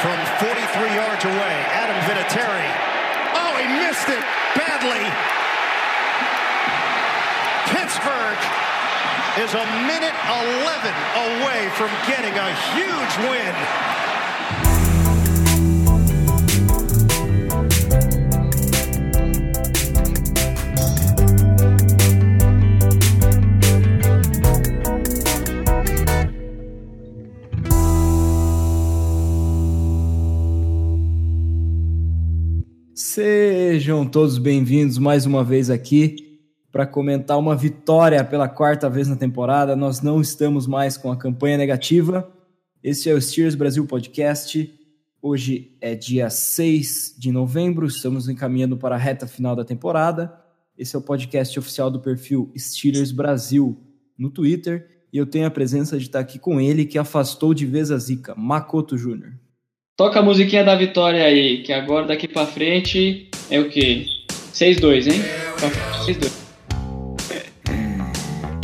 from 43 yards away. Adam Vinatieri. Oh, he missed it badly. Pittsburgh is a minute 11 away from getting a huge win. Sejam todos bem-vindos mais uma vez aqui para comentar uma vitória pela quarta vez na temporada. Nós não estamos mais com a campanha negativa. Este é o Steelers Brasil Podcast. Hoje é dia 6 de novembro, estamos encaminhando para a reta final da temporada. Esse é o podcast oficial do perfil Steelers Brasil no Twitter. E eu tenho a presença de estar aqui com ele, que afastou de vez a zica, Makoto Júnior. Toca a musiquinha da vitória aí, que agora daqui pra frente é o quê? 6-2, hein? 6-2.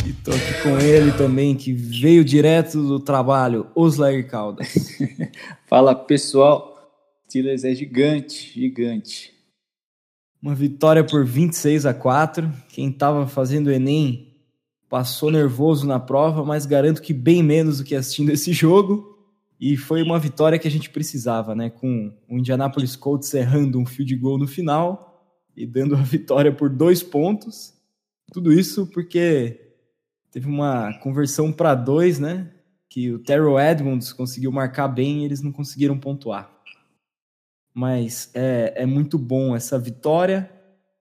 E tô aqui com ele também, que veio direto do trabalho, Oslair Caldas. Fala pessoal, Steelers é gigante, gigante. Uma vitória por 26 a 4. Quem tava fazendo o Enem passou nervoso na prova, mas garanto que bem menos do que assistindo esse jogo. E foi uma vitória que a gente precisava, né? Com o Indianapolis Colts errando um field goal no final e dando a vitória por dois pontos. Tudo isso porque teve uma conversão para dois, né? Que o Terrell Edmonds conseguiu marcar bem e eles não conseguiram pontuar. Mas é, é muito bom essa vitória.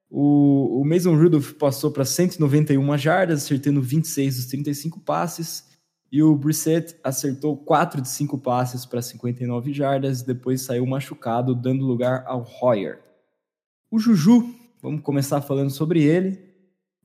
O, o Mason Rudolph passou para 191 jardas, acertando 26 dos 35 passes. E o Brissett acertou 4 de 5 passes para 59 jardas, depois saiu machucado, dando lugar ao Hoyer. O Juju, vamos começar falando sobre ele.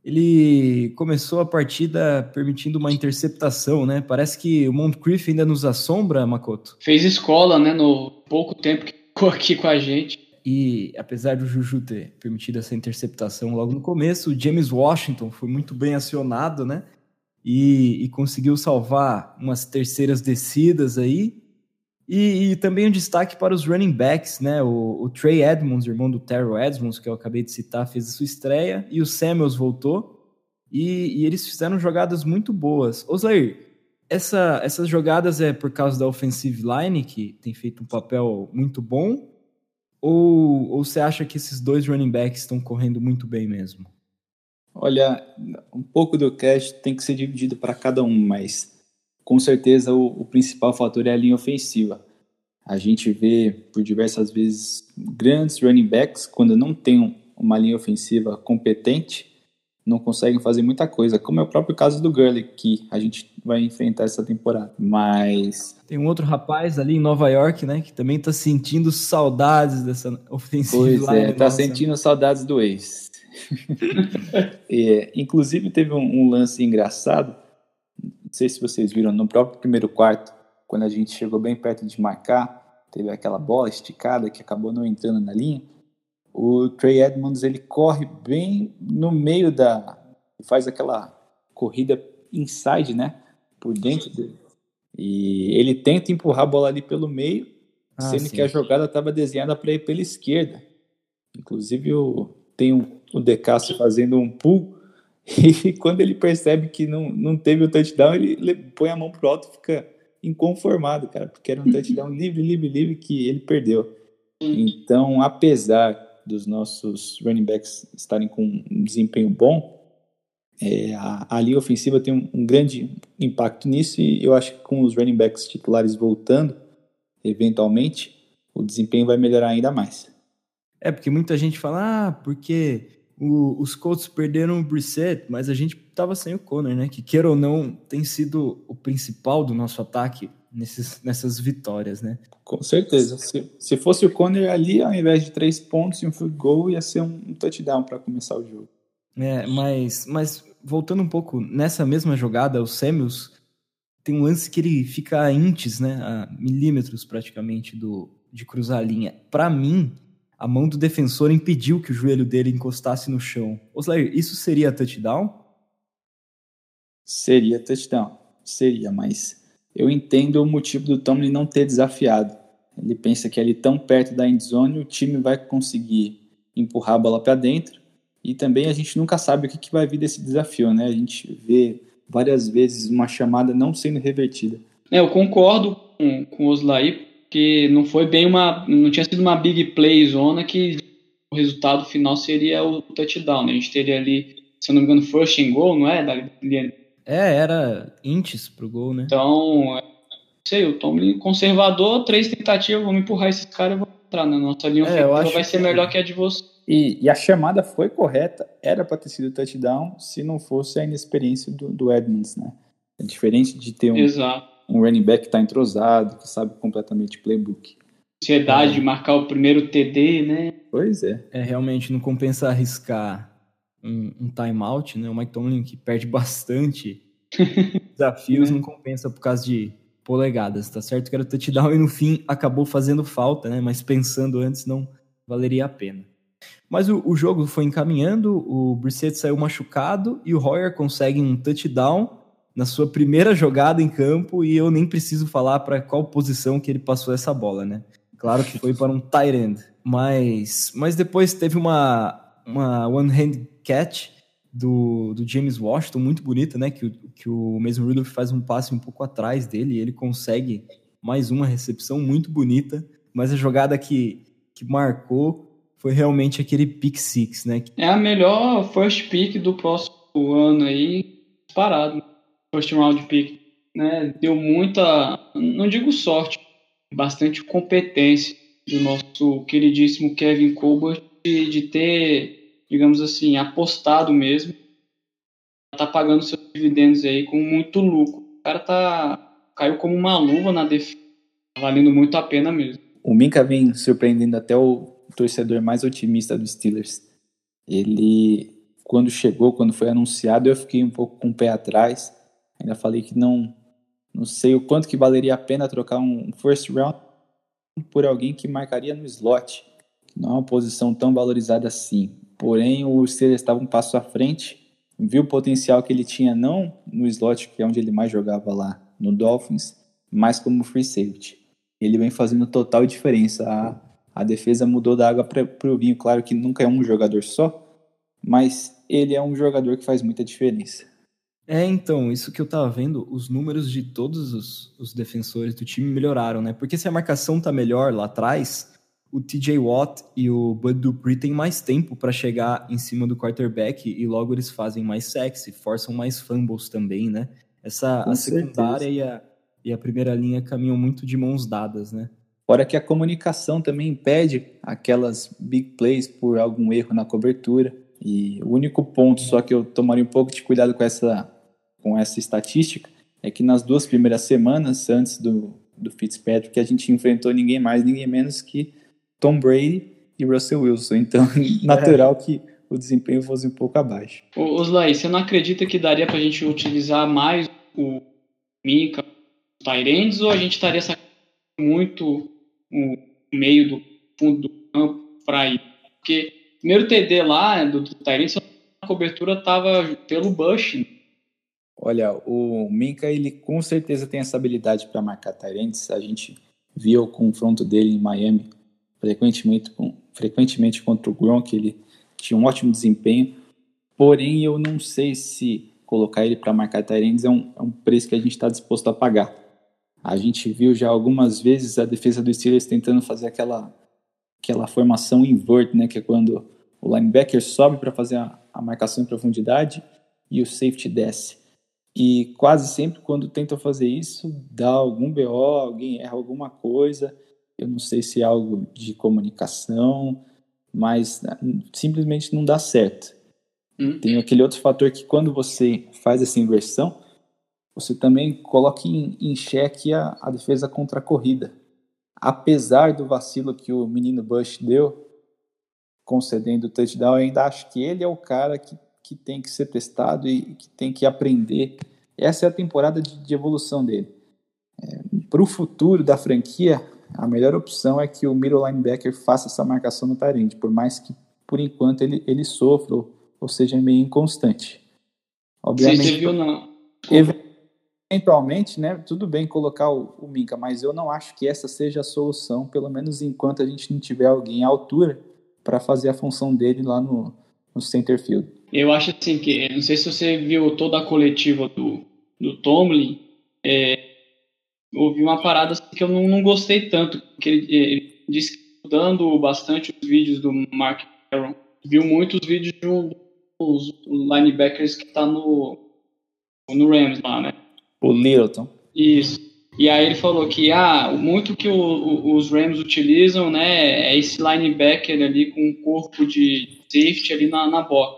Ele começou a partida permitindo uma interceptação, né? Parece que o Moncrief ainda nos assombra, Makoto. Fez escola, né? No pouco tempo que ficou aqui com a gente. E apesar do Juju ter permitido essa interceptação logo no começo, o James Washington foi muito bem acionado, né? E, e, conseguiu salvar umas terceiras descidas aí. E, e, também um destaque para os running backs, né? O, o Trey Edmonds, irmão do Terrell Edmonds, que eu acabei de citar, fez a sua estreia, e o Samuels voltou. E, e eles fizeram jogadas muito boas. Oslair, essa, essas jogadas é por causa da offensive line, que tem feito um papel muito bom? Ou, ou você acha que esses dois running backs estão correndo muito bem mesmo? Olha, um pouco do cast tem que ser dividido para cada um, mas com certeza o, o, principal fator é a linha ofensiva. A gente vê por diversas vezes grandes running backs, quando não tem uma linha ofensiva competente, não conseguem fazer muita coisa, como é o próprio caso do Gurley, que a gente vai enfrentar essa temporada. Mas. Tem um outro rapaz ali em Nova York, né, que também está sentindo saudades dessa ofensiva. Pois é, está sentindo saudades do ex. é, inclusive teve um, um, lance engraçado, não sei se vocês viram, no próprio primeiro quarto, quando a gente chegou bem perto de marcar, teve aquela bola esticada que acabou não entrando na linha. O Trey Edmonds ele corre bem no meio da, faz aquela corrida inside, né, por dentro dele. E ele tenta empurrar a bola ali pelo meio, ah, sendo sim. que a jogada estava desenhada para ir pela esquerda. Inclusive o, tem um o De Castro fazendo um pull, e quando ele percebe que não, não teve o touchdown, ele põe a mão pro alto e fica inconformado, cara, porque era um touchdown livre, livre, livre que ele perdeu. Então, apesar dos nossos running backs estarem com um desempenho bom, é, a, a linha ofensiva tem um, um, grande impacto nisso e eu acho que com os running backs titulares voltando, eventualmente, o desempenho vai melhorar ainda mais. É, porque muita gente fala, ah, porque o, os Colts perderam o Brissett, mas a gente estava sem o Conner, né? Que queira ou não, tem sido o principal do nosso ataque nesses, nessas vitórias, né? Com certeza. Se, se fosse o Conner ali, ao invés de três pontos e um field goal, ia ser um, um touchdown para começar o jogo. É, mas, mas voltando um pouco nessa mesma jogada, o Samuels tem um lance que ele fica a inches, né? A milímetros praticamente do, de cruzar a linha. Para mim, a mão do defensor impediu que o joelho dele encostasse no chão. Oslair, isso seria touchdown? Seria touchdown, seria, mas eu entendo o motivo do Tomlin não ter desafiado. Ele pensa que ali tão perto da endzone o time vai conseguir empurrar a bola para dentro. E também a gente nunca sabe o que, que vai vir desse desafio, né? A gente vê várias vezes uma chamada não sendo revertida. É, eu concordo com, com o Oslaí, porque não foi bem uma. não tinha sido uma big play zona que o resultado final seria o touchdown. Né? A gente teria ali, se eu não me engano, first and goal, não é? É, era inches pro gol, né? Então, sei, o Tomlin conservador, três tentativas, vamos empurrar esses caras e vou entrar na nossa linha é, ofensiva, vai ser que... melhor que a de você. E, e, a chamada foi correta, era para ter sido touchdown se não fosse a inexperiência do, do Edmonds, né? É diferente de ter um, um running back que está entrosado, que sabe completamente playbook. Ansiedade é. de marcar o primeiro TD, né? Pois é. É, realmente não compensa arriscar um, um timeout, né? O Mike Tomlin que perde bastante desafios, é. não compensa por causa de polegadas, tá certo? Que era touchdown e no fim acabou fazendo falta, né? Mas pensando antes não valeria a pena. Mas o, o jogo foi encaminhando, o Brissett saiu machucado e o Royer consegue um touchdown na sua primeira jogada em campo e eu nem preciso falar para qual posição que ele passou essa bola, né? Claro que foi para um tight end, mas, mas depois teve uma, uma one-hand catch do, do James Washington, muito bonita, né? Que, que o Mason Rudolph faz um passe um pouco atrás dele e ele consegue mais uma recepção muito bonita, mas a jogada que, que marcou foi realmente aquele pick six, né? É a melhor first pick do próximo ano aí, parado. First round pick, né? Deu muita, não digo sorte, bastante competência do nosso queridíssimo Kevin Colbert de, de ter, digamos assim, apostado mesmo. Tá pagando seus dividendos aí com muito lucro. O cara tá caiu como uma luva na defesa, valendo muito a pena mesmo. O Minka vem surpreendendo até o torcedor mais otimista dos Steelers. Ele, quando chegou, quando foi anunciado, eu fiquei um pouco com o pé atrás. Ainda falei que não, não sei o quanto que valeria a pena trocar um first round por alguém que marcaria no slot, não é uma posição tão valorizada assim. Porém, o Steelers estava um passo à frente, viu o potencial que ele tinha não no slot, que é onde ele mais jogava lá no Dolphins, mas como free safety. Ele vem fazendo total diferença. A, a defesa mudou da água para o vinho. Claro que nunca é um jogador só, mas ele é um jogador que faz muita diferença. É, então, isso que eu tava vendo, os números de todos os, os defensores do time melhoraram, né? Porque se a marcação tá melhor lá atrás, o TJ Watt e o Bud Dupree têm mais tempo para chegar em cima do quarterback e logo eles fazem mais sexy, forçam mais fumbles também, né? Essa a secundária e a, e a primeira linha caminham muito de mãos dadas, né? Fora que a comunicação também impede aquelas big plays por algum erro na cobertura. E o único ponto só que eu tomaria um pouco de cuidado com essa, com essa estatística é que nas duas primeiras semanas antes do, do Fitzpatrick a gente enfrentou ninguém mais, ninguém menos que Tom Brady e Russell Wilson. Então, natural que o desempenho fosse um pouco abaixo. Ô, Oslai, você não acredita que daria para a gente utilizar mais o Mika, os Tyrands, ou a gente estaria muito o meio do fundo do campo para ir. Porque o primeiro TD lá do, do Tyrese, a cobertura estava pelo Bush. Olha, o Minka, ele com certeza tem essa habilidade para marcar Tyrants. A gente viu o confronto dele em Miami frequentemente, frequentemente contra o Gronk, ele tinha um ótimo desempenho. Porém, eu não sei se colocar ele para marcar Tyrants é um, é um preço que a gente está disposto a pagar. A gente viu já algumas vezes a defesa dos Steelers tentando fazer aquela, aquela formação invert, né, que é quando o linebacker sobe para fazer a, a, marcação em profundidade e o safety desce. E quase sempre quando tentam fazer isso, dá algum BO, alguém erra alguma coisa. Eu não sei se é algo de comunicação, mas né, simplesmente não dá certo. Hum. Tem aquele outro fator que quando você faz essa inversão, você também coloca em, em xeque a, a defesa contra a corrida. Apesar do vacilo que o menino Bush deu, concedendo o touchdown, eu ainda acho que ele é o cara que, que tem que ser testado e que tem que aprender. Essa é a temporada de, de evolução dele. É, Para o futuro da franquia, a melhor opção é que o middle linebacker faça essa marcação no Tyrande, por mais que por enquanto ele, ele sofra ou seja meio inconstante. Obviamente, Você viu, não? eventualmente, né, tudo bem colocar o, o Minka, mas eu não acho que essa seja a solução, pelo menos enquanto a gente não tiver alguém à altura para fazer a função dele lá no, no center field. Eu acho assim que, não sei se você viu toda a coletiva do, do Tomlin, é, ouvi uma parada assim que eu não, não gostei tanto, porque ele, ele disse que estudando bastante os vídeos do Mark Aaron, viu muitos vídeos de um dos linebackers que está no, no Rams lá, né? O Littleton. Isso. E aí ele falou que ah, muito que o, o, os Rams utilizam, né, é esse linebacker ali com um corpo de safety ali na, na bola.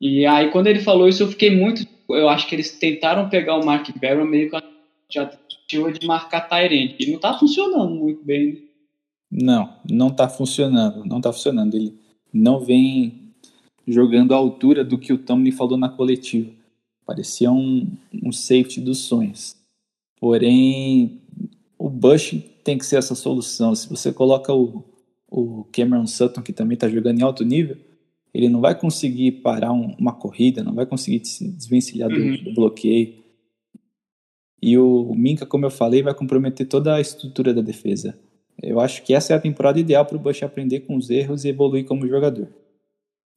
E aí quando ele falou isso eu fiquei muito, eu acho que eles tentaram pegar o Mark Barron meio com a tentativa de marcar Tyrant. E não tá funcionando muito bem. Né? Não, não tá funcionando, não tá funcionando. Ele não vem jogando à altura do que o Tomlin falou na coletiva. Parecia um, um safety dos sonhos. Porém, o Bush tem que ser essa solução. Se você coloca o, o Cameron Sutton, que também está jogando em alto nível, ele não vai conseguir parar um, uma corrida, não vai conseguir se desvencilhar do, uhum. do, bloqueio. E o Minka, como eu falei, vai comprometer toda a estrutura da defesa. Eu acho que essa é a temporada ideal para o Bush aprender com os erros e evoluir como jogador.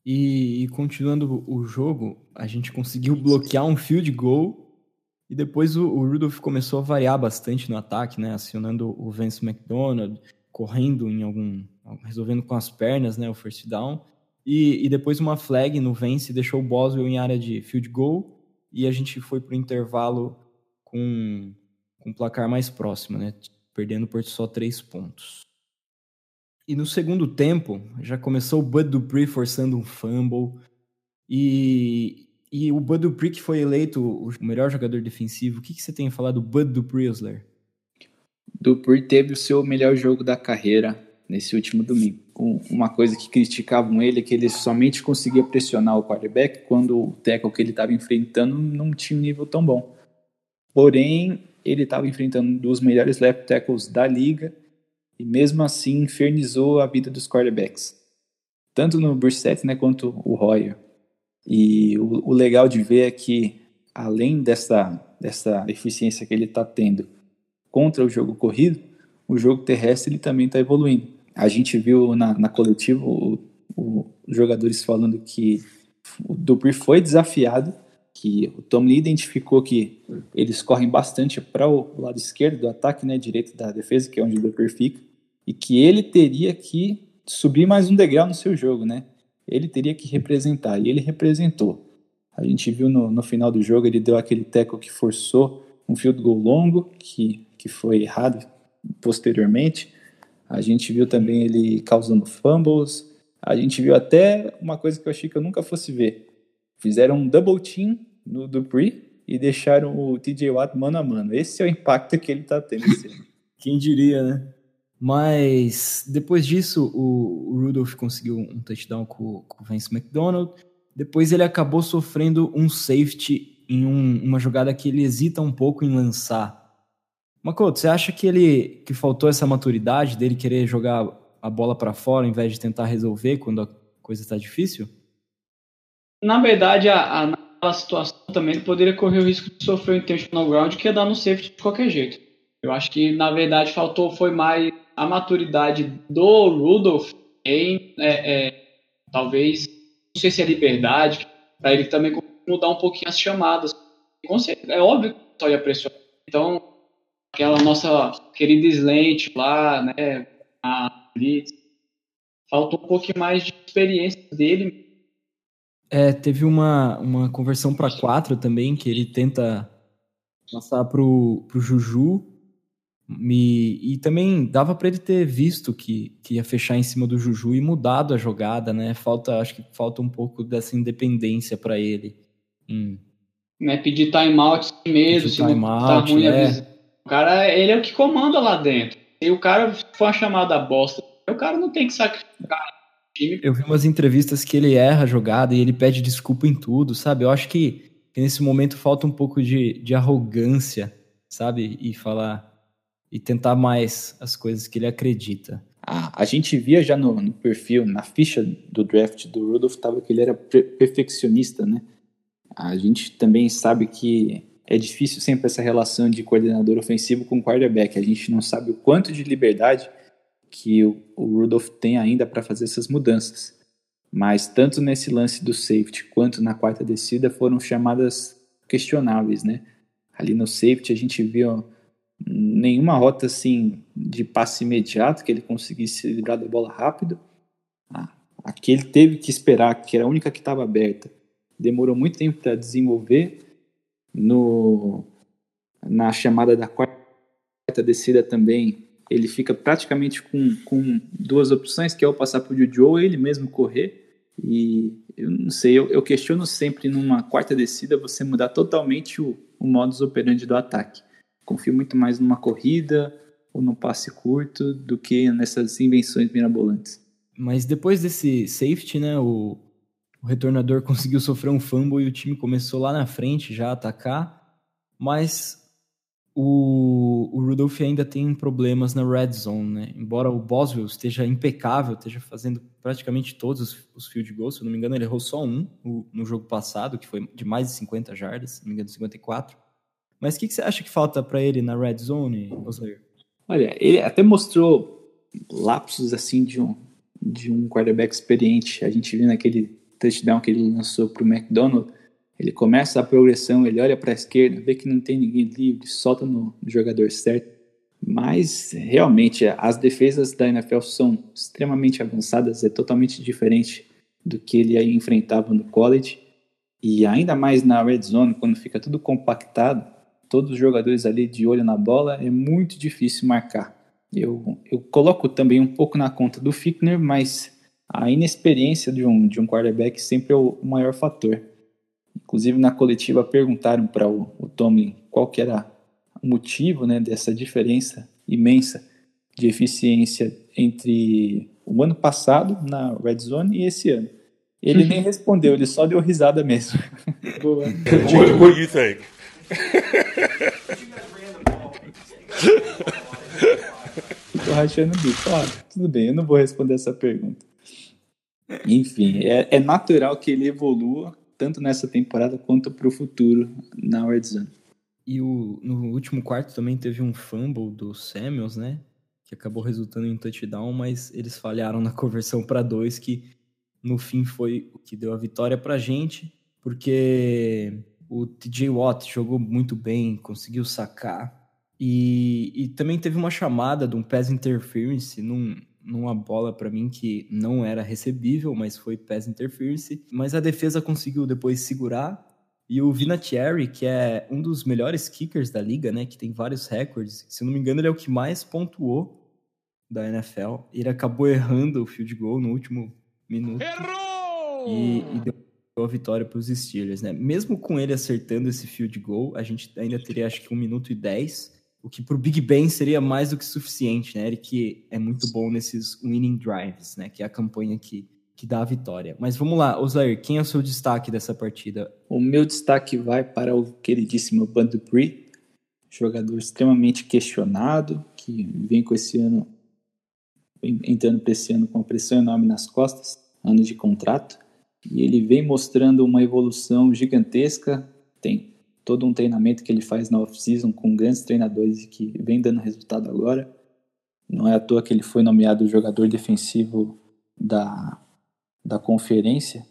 E, e, continuando o jogo, a gente conseguiu bloquear um field goal e depois o, o, Rudolph começou a variar bastante no ataque, né? Acionando o Vance McDonald, correndo em algum. resolvendo com as pernas, né? O first down. E, e depois uma flag no Vance deixou o Boswell em área de field goal e a gente foi para o intervalo com, um placar mais próximo, né? Perdendo por só três pontos. E no segundo tempo, já começou o Bud Dupree forçando um fumble. E, e o Bud Dupree que foi eleito o melhor jogador defensivo. O que, que você tem a falar do Bud Dupree, Osler? Dupree teve o seu melhor jogo da carreira nesse último domingo. Uma coisa que criticavam ele é que ele somente conseguia pressionar o quarterback quando o tackle que ele estava enfrentando não tinha um nível tão bom. Porém, ele estava enfrentando um dos melhores left tackles da liga e mesmo assim infernizou a vida dos quarterbacks. Tanto no Brissett né, quanto o Royer. E o, o legal de ver é que, além dessa, dessa eficiência que ele está tendo contra o jogo corrido, o jogo terrestre ele também está evoluindo. A gente viu na, na coletiva os jogadores falando que o Dupree foi desafiado, que o Tom Lee identificou que eles correm bastante para o lado esquerdo do ataque, né, direito da defesa, que é onde o Dupree fica, e que ele teria que subir mais um degrau no seu jogo, né? Ele teria que representar, e ele representou. A gente viu no, no final do jogo, ele deu aquele teco que forçou um field goal longo, que, que foi errado posteriormente. A gente viu também ele causando fumbles. A gente viu até uma coisa que eu achei que eu nunca fosse ver. Fizeram um double team no Dupree e deixaram o TJ Watt mano a mano. Esse é o impacto que ele tá tendo. Quem diria, né? Mas depois disso, o, o Rudolph conseguiu um touchdown com, com o Vance McDonald. Depois ele acabou sofrendo um safety em um, uma jogada que ele hesita um pouco em lançar. Makoto, você acha que ele que faltou essa maturidade dele querer jogar a bola para fora ao invés de tentar resolver quando a coisa está difícil? Na verdade, a, a, situação também ele poderia correr o risco de sofrer um intentional ground que ia dar no safety de qualquer jeito. Eu acho que na verdade faltou foi mais a maturidade do Rudolph em é, é, talvez não sei se é liberdade para ele também mudar um pouquinho as chamadas. É óbvio que só ia pressionar. Então aquela nossa querida Slant lá, né, a Blitz, faltou um pouquinho mais de experiência dele. É, teve uma, uma conversão para quatro também, que ele tenta passar pro, pro Juju, e, e também dava para ele ter visto que, que ia fechar em cima do Juju e mudado a jogada, né? Falta, acho que falta um pouco dessa independência para ele. Hum. Né, pedir timeout mesmo, se time tá ruim é. O cara, ele é o que comanda lá dentro. E o cara foi uma chamada bosta. O cara não tem que sacrificar time. Eu vi umas entrevistas que ele erra a jogada e ele pede desculpa em tudo, sabe? Eu acho que, que nesse momento falta um pouco de, de arrogância, sabe? E falar e tentar mais as coisas que ele acredita. Ah, a gente via já no, no perfil, na ficha do draft do Rudolph, tava que ele era perfeccionista, né? A gente também sabe que é difícil sempre essa relação de coordenador ofensivo com quarterback. A gente não sabe o quanto de liberdade que o, o Rudolph tem ainda para fazer essas mudanças. Mas tanto nesse lance do safety quanto na quarta descida foram chamadas questionáveis, né? Ali no safety a gente viu nenhuma rota assim de passe imediato que ele conseguisse se livrar da bola rápido. Ah, aqui ele teve que esperar, que era a única que estava aberta. Demorou muito tempo para desenvolver. No, na chamada da quarta descida também, ele fica praticamente com, com duas opções, que é o passar para o Joe ou ele mesmo correr. E eu não sei, eu, eu, questiono sempre numa quarta descida você mudar totalmente o, o modus operandi do ataque. Confio muito mais numa corrida ou num passe curto do que nessas invenções mirabolantes. Mas depois desse safety, né, o, o retornador conseguiu sofrer um fumble e o time começou lá na frente já a atacar, mas o, o Rudolph ainda tem problemas na red zone, né? Embora o Boswell esteja impecável, esteja fazendo praticamente todos os, os field goals, se eu não me engano, ele errou só um no, no, jogo passado, que foi de mais de 50 jardas, se não me engano, 54. Mas o que, que, você acha que falta para ele na red zone, Osair? Olha, ele até mostrou lapsos assim de um, de um quarterback experiente. A gente viu naquele touchdown que ele lançou para o McDonald, ele começa a progressão, ele olha para a esquerda, vê que não tem ninguém livre, solta no, jogador certo. Mas realmente as defesas da NFL são extremamente avançadas, é totalmente diferente do que ele aí enfrentava no college. E ainda mais na red zone, quando fica tudo compactado, todos os jogadores ali de olho na bola, é muito difícil marcar. Eu, eu coloco também um pouco na conta do Fickner, mas a inexperiência de um, de um quarterback sempre é o maior fator. Inclusive na coletiva perguntaram para o, o Tomlin qual que era o motivo né, dessa diferença imensa de eficiência entre o ano passado na Red Zone e esse ano. Ele nem respondeu, ele só deu risada mesmo. Boa. What, what do you think? Tô rachando o bico. Ah, tudo bem, eu não vou responder essa pergunta. Enfim, é, é natural que ele evolua tanto nessa temporada quanto para o futuro na Red Zone. E o, no último quarto também teve um fumble do Samuels, né? Que acabou resultando em um touchdown, mas eles falharam na conversão para dois, que no fim foi o que deu a vitória para gente, porque o TJ Watt jogou muito bem, conseguiu sacar. E, e também teve uma chamada de um pass interference num, numa bola para mim que não era recebível, mas foi pass interference. Mas a defesa conseguiu depois segurar. E o Vinatieri, que é um dos melhores kickers da liga, né, que tem vários recordes, se não me engano, ele é o que mais pontuou da NFL. Ele acabou errando o field goal no último minuto. Errou! E, e deu a vitória para os Steelers, né? Mesmo com ele acertando esse field goal, a gente ainda teria acho que um minuto e dez o que para o Big Ben seria mais do que suficiente, né? Ele que é muito bom nesses winning drives, né? Que é a campanha que, que dá a vitória. Mas vamos lá, Osair, quem é o seu destaque dessa partida? O meu destaque vai para o queridíssimo Dupree, jogador extremamente questionado, que vem com esse ano, entrando para esse ano com uma pressão enorme nas costas, ano de contrato, e ele vem mostrando uma evolução gigantesca, tem todo um treinamento que ele faz na off-season com grandes treinadores e que vem dando resultado agora. Não é à toa que ele foi nomeado jogador defensivo da, da conferência.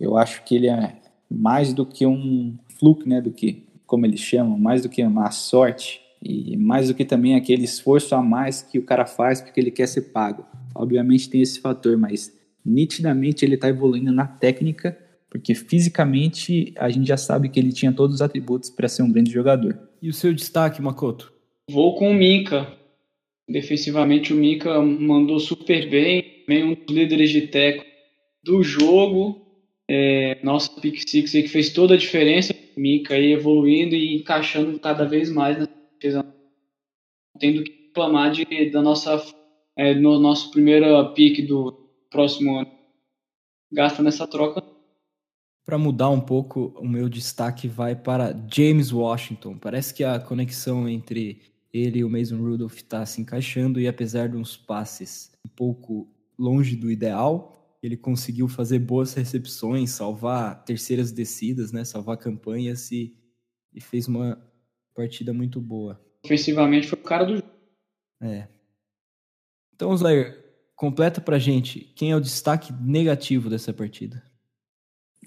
Eu acho que ele é mais do que um fluke, né, do que, como eles chamam, mais do que uma sorte e mais do que também aquele esforço a mais que o cara faz porque ele quer ser pago. Obviamente tem esse fator, mas nitidamente ele está evoluindo na técnica porque fisicamente a gente já sabe que ele tinha todos os atributos para ser um grande jogador. E o seu destaque, Makoto? Vou com o Minka. Defensivamente, o Minka mandou super bem, também um dos líderes de teco do jogo. É, nossa pick six aí que fez toda a diferença. O Minka aí evoluindo e encaixando cada vez mais na defesa. Tendo que reclamar de, da nossa, é, no nosso primeiro pick do próximo ano. Gasta nessa troca para mudar um pouco, o meu destaque vai para James Washington. Parece que a conexão entre ele e o Mason Rudolph está se encaixando e apesar de uns passes um pouco longe do ideal, ele conseguiu fazer boas recepções, salvar terceiras descidas, né, salvar campanhas e, e fez uma partida muito boa. Ofensivamente foi o cara do jogo. É. Então, Slayer, completa pra gente quem é o destaque negativo dessa partida.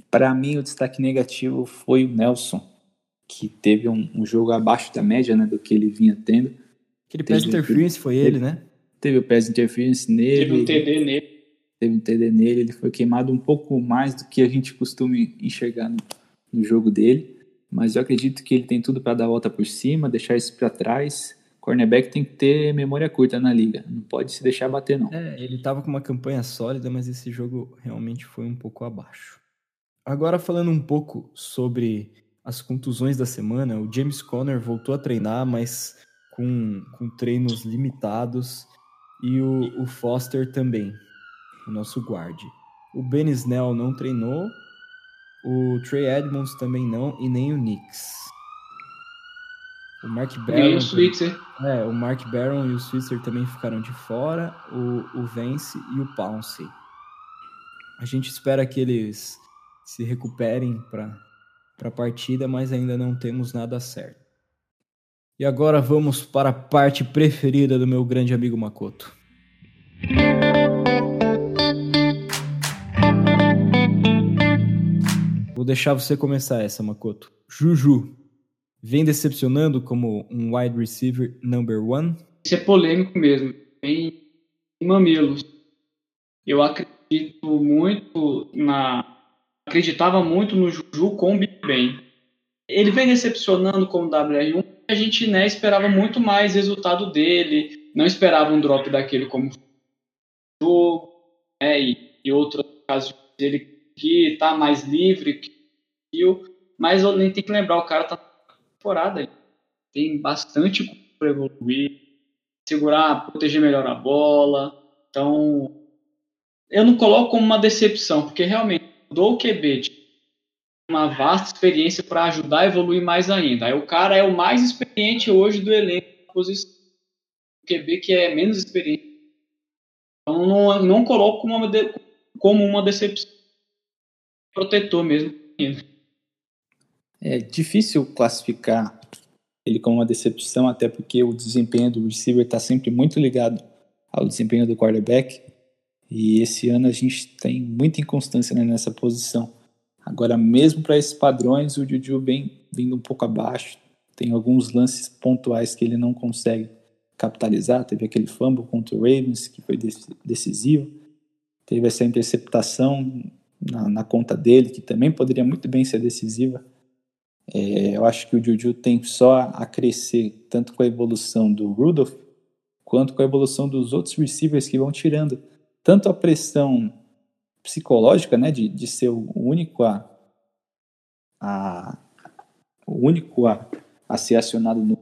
Para mim, o destaque negativo foi o Nelson, que teve um, um jogo abaixo da média né, do que ele vinha tendo. Aquele pass interference foi ele, né? Teve o pass interference nele. Teve um TD nele. Teve um TD nele, ele foi queimado um pouco mais do que a gente costuma enxergar no, no jogo dele. Mas eu acredito que ele tem tudo para dar a volta por cima, deixar isso para trás. Cornerback tem que ter memória curta na liga, não pode se deixar bater não. É, ele tava com uma campanha sólida, mas esse jogo realmente foi um pouco abaixo. Agora falando um pouco sobre as contusões da semana, o James Conner voltou a treinar, mas com, com treinos limitados, e o, o Foster também, o nosso guarde. O Ben Snell não treinou, o Trey Edmonds também não, e nem o Knicks. O Mark Barron. E o Switzer. É, o Mark Barron e o Switzer também ficaram de fora, o, o Vance e o Pounce. A gente espera que eles se recuperem para a partida, mas ainda não temos nada certo. E agora vamos para a parte preferida do meu grande amigo Makoto. Vou deixar você começar essa, Makoto. Juju, vem decepcionando como um wide receiver number one? Isso é polêmico mesmo. Tem mamilos. Eu acredito muito na. Acreditava muito no Juju com o Big Ben. Ele vem decepcionando como WR1. A gente né, esperava muito mais resultado dele. Não esperava um drop daquele como jogo. Né, e, e outros casos dele que tá mais livre. Que, mas eu nem tem que lembrar, o cara tá temporada. Tem bastante para evoluir, segurar, proteger melhor a bola. Então, eu não coloco como uma decepção, porque realmente mudou o QB uma vasta experiência para ajudar a evoluir mais ainda. Aí o cara é o mais experiente hoje do elenco, posição. O QB que é menos experiente. Então, não, não coloco como uma, de, como uma decepção. Protetor mesmo. É difícil classificar ele como uma decepção, até porque o desempenho do receiver está sempre muito ligado ao desempenho do quarterback. E esse ano a gente tem muita inconstância né, nessa posição. Agora, mesmo para esses padrões, o Juju vem vindo um pouco abaixo. Tem alguns lances pontuais que ele não consegue capitalizar. Teve aquele fumble contra o Ravens, que foi decisivo. Teve essa interceptação na, na conta dele, que também poderia muito bem ser decisiva. É, eu acho que o Juju tem só a crescer, tanto com a evolução do Rudolph, quanto com a evolução dos outros receivers que vão tirando tanto a pressão psicológica, né, de, de ser o único a, a o único a, a ser acionado no,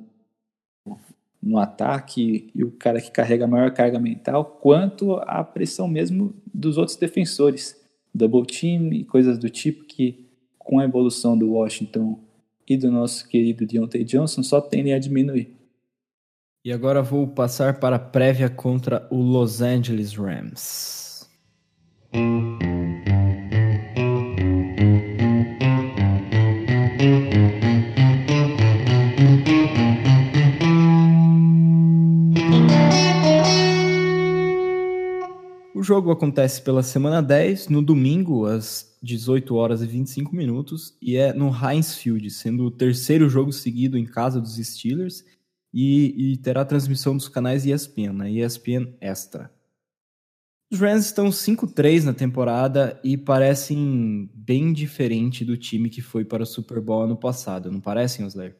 no ataque e o cara que carrega a maior carga mental, quanto a pressão mesmo dos outros defensores, double team e coisas do tipo que com a evolução do Washington e do nosso querido Deontay Johnson só tendem a diminuir. E agora vou passar para a prévia contra o Los Angeles Rams. O jogo acontece pela semana 10, no domingo, às 18 horas e 25 minutos e é no Heinz Field, sendo o terceiro jogo seguido em casa dos Steelers e, e terá transmissão dos canais ESPN, né? ESPN Extra. Os Rams estão 5-3 na temporada e parecem bem diferente do time que foi para o Super Bowl ano passado, não parecem, Osler?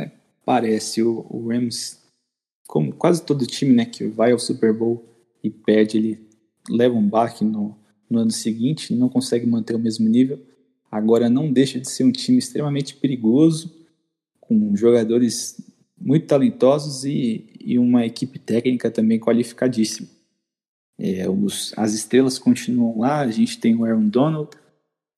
É, parece. O, o, Rams, como quase todo time né, que vai ao Super Bowl e perde, ele leva um baque no, no ano seguinte, não consegue manter o mesmo nível. Agora não deixa de ser um time extremamente perigoso, com jogadores muito talentosos e, e uma equipe técnica também qualificadíssima. É, os, as estrelas continuam lá, a gente tem o Aaron Donald,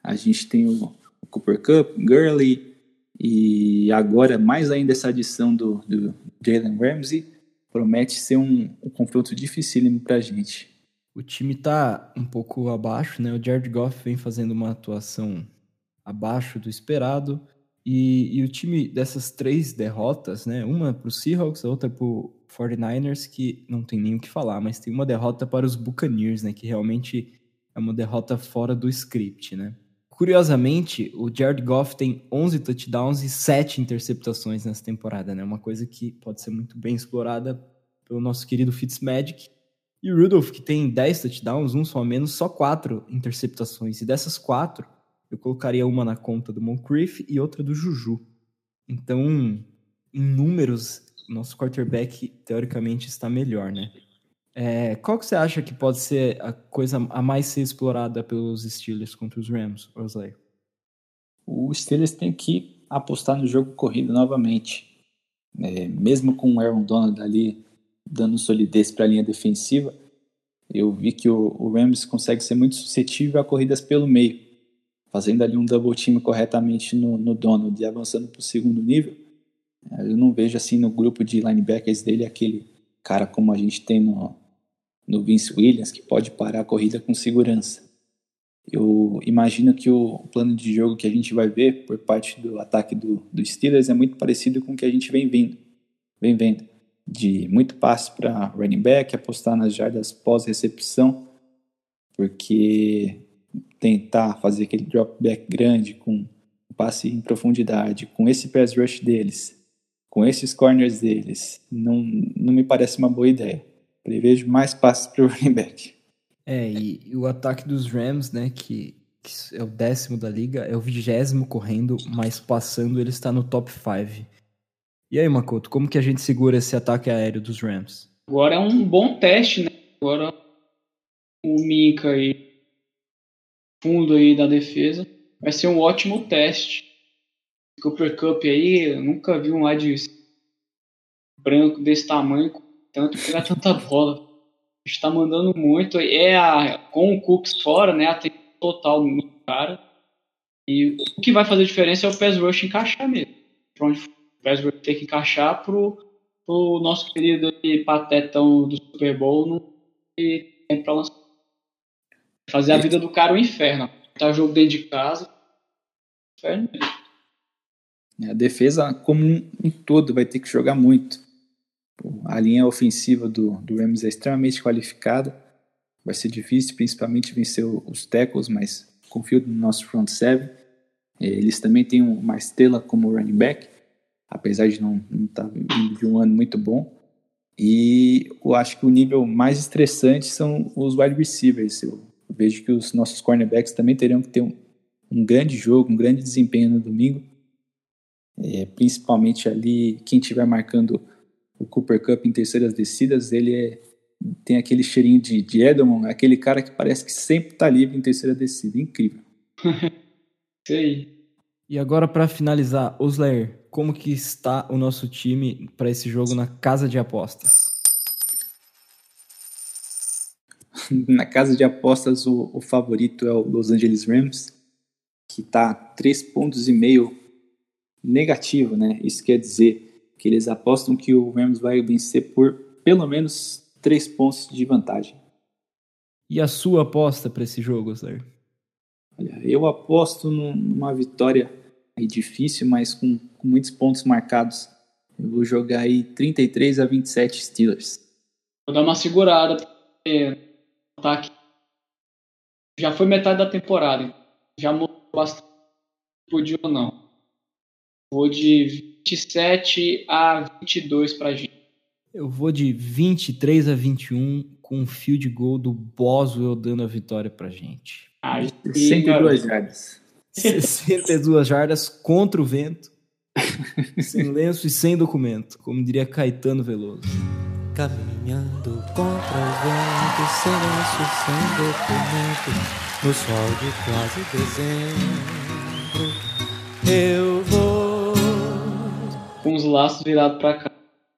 a gente tem o, o Cooper Cup, Gurley, e agora mais ainda essa adição do, do Jalen Ramsey promete ser um, um confronto dificílimo para a gente. O time tá um pouco abaixo, né? O Jared Goff vem fazendo uma atuação abaixo do esperado. E, e, o time dessas três derrotas, né? Uma para o Seahawks, a outra para o 49ers, que não tem nem o que falar, mas tem uma derrota para os Buccaneers, né? Que realmente é uma derrota fora do script, né? Curiosamente, o Jared Goff tem 11 touchdowns e 7 interceptações nessa temporada, né? Uma coisa que pode ser muito bem explorada pelo nosso querido Fitzmagic. E o Rudolph, que tem 10 touchdowns, um só menos, só 4 interceptações. E dessas 4, eu colocaria uma na conta do Moncrief e outra do Juju. Então, em números, nosso quarterback teoricamente está melhor, né? É, qual que você acha que pode ser a coisa a mais ser explorada pelos Steelers contra os Rams, Rosley? O Steelers tem que apostar no jogo corrido novamente. É, mesmo com o Aaron Donald ali dando solidez para a linha defensiva, eu vi que o, o, Rams consegue ser muito suscetível a corridas pelo meio, fazendo ali um double team corretamente no, no Donald e avançando para o segundo nível. Eu não vejo assim no grupo de linebackers dele aquele cara como a gente tem no, no Vince Williams, que pode parar a corrida com segurança. Eu imagino que o plano de jogo que a gente vai ver por parte do ataque do, do Steelers é muito parecido com o que a gente vem vendo, vem vendo de muito passe para running back, apostar nas jardas pós-recepção, porque tentar fazer aquele drop back grande com passe em profundidade, com esse pass rush deles, com esses corners deles, não, não me parece uma boa ideia. Prevejo mais passes para o running back. É, e, e, o ataque dos Rams, né, que, que, é o décimo da liga, é o vigésimo correndo, mas passando ele está no top 5. E aí, Makoto, como que a gente segura esse ataque aéreo dos Rams? Agora é um bom teste, né? Agora o Minka aí, fundo aí da defesa, vai ser um ótimo teste. Cooper Cup aí, eu nunca vi um wide branco desse tamanho tanto pegar tanta bola. Está mandando muito. É a, com o Cooks fora, né? A total no cara. E o que vai fazer diferença é o pass rush encaixar mesmo. Pra onde o pass rush tem que encaixar pro, pro nosso querido patetão do Super Bowl não ter tempo pra lançar. Fazer a vida do cara um inferno. Tá o jogo dentro de casa. Inferno mesmo. A defesa, como um todo, vai ter que jogar muito. A linha ofensiva do, do Rams é extremamente qualificada. Vai ser difícil, principalmente, vencer os tackles, mas confio no nosso front seven. É, eles também têm o Marstella como running back, apesar de não estar tá de um ano muito bom. E eu acho que o nível mais estressante são os wide receivers. Eu vejo que os nossos cornerbacks também teriam que ter um, um grande jogo, um grande desempenho no domingo. É, principalmente ali quem estiver marcando o Cooper Cup em terceiras descidas, ele é, tem aquele cheirinho de, de Edelman, aquele cara que parece que sempre está livre em terceira descida. Incrível. Sei. E agora, para finalizar, Osler, como que está o nosso time para esse jogo na casa de apostas? na casa de apostas, o, o favorito é o Los Angeles Rams, que está três pontos e meio negativo, né? Isso quer dizer que eles apostam que o Rams vai vencer por pelo menos três pontos de vantagem. E a sua aposta para esse jogo, Slayer? Olha, eu aposto numa vitória aí difícil, mas com, com muitos pontos marcados. Eu vou jogar aí 33 a 27 Steelers. Vou dar uma segurada, porque ataque já foi metade da temporada, já mudou bastante, podia ou não. Vou de 27 a 22 para a gente. Eu vou de 23 a 21 com um field goal do Boswell dando a vitória para a gente. Aí, 62 jardas. 62 jardas contra o vento, sem lenço e sem documento, como diria Caetano Veloso. Caminhando contra o vento, sem lenço, sem documento, no sol de quase dezembro, eu vou com os laços virados para cá.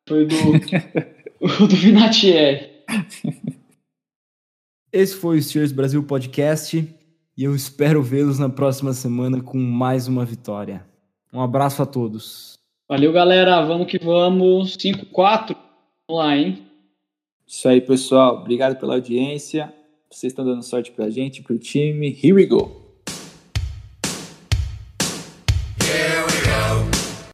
Foi do, do Vinatieri. Esse foi o Steelers Brasil Podcast e eu espero vê-los na próxima semana com mais uma vitória. Um abraço a todos. Valeu, galera. Vamos que vamos. 5-4. Vamos lá, hein? Isso aí, pessoal. Obrigado pela audiência. Vocês estão dando sorte pra gente, pro time. Here we go.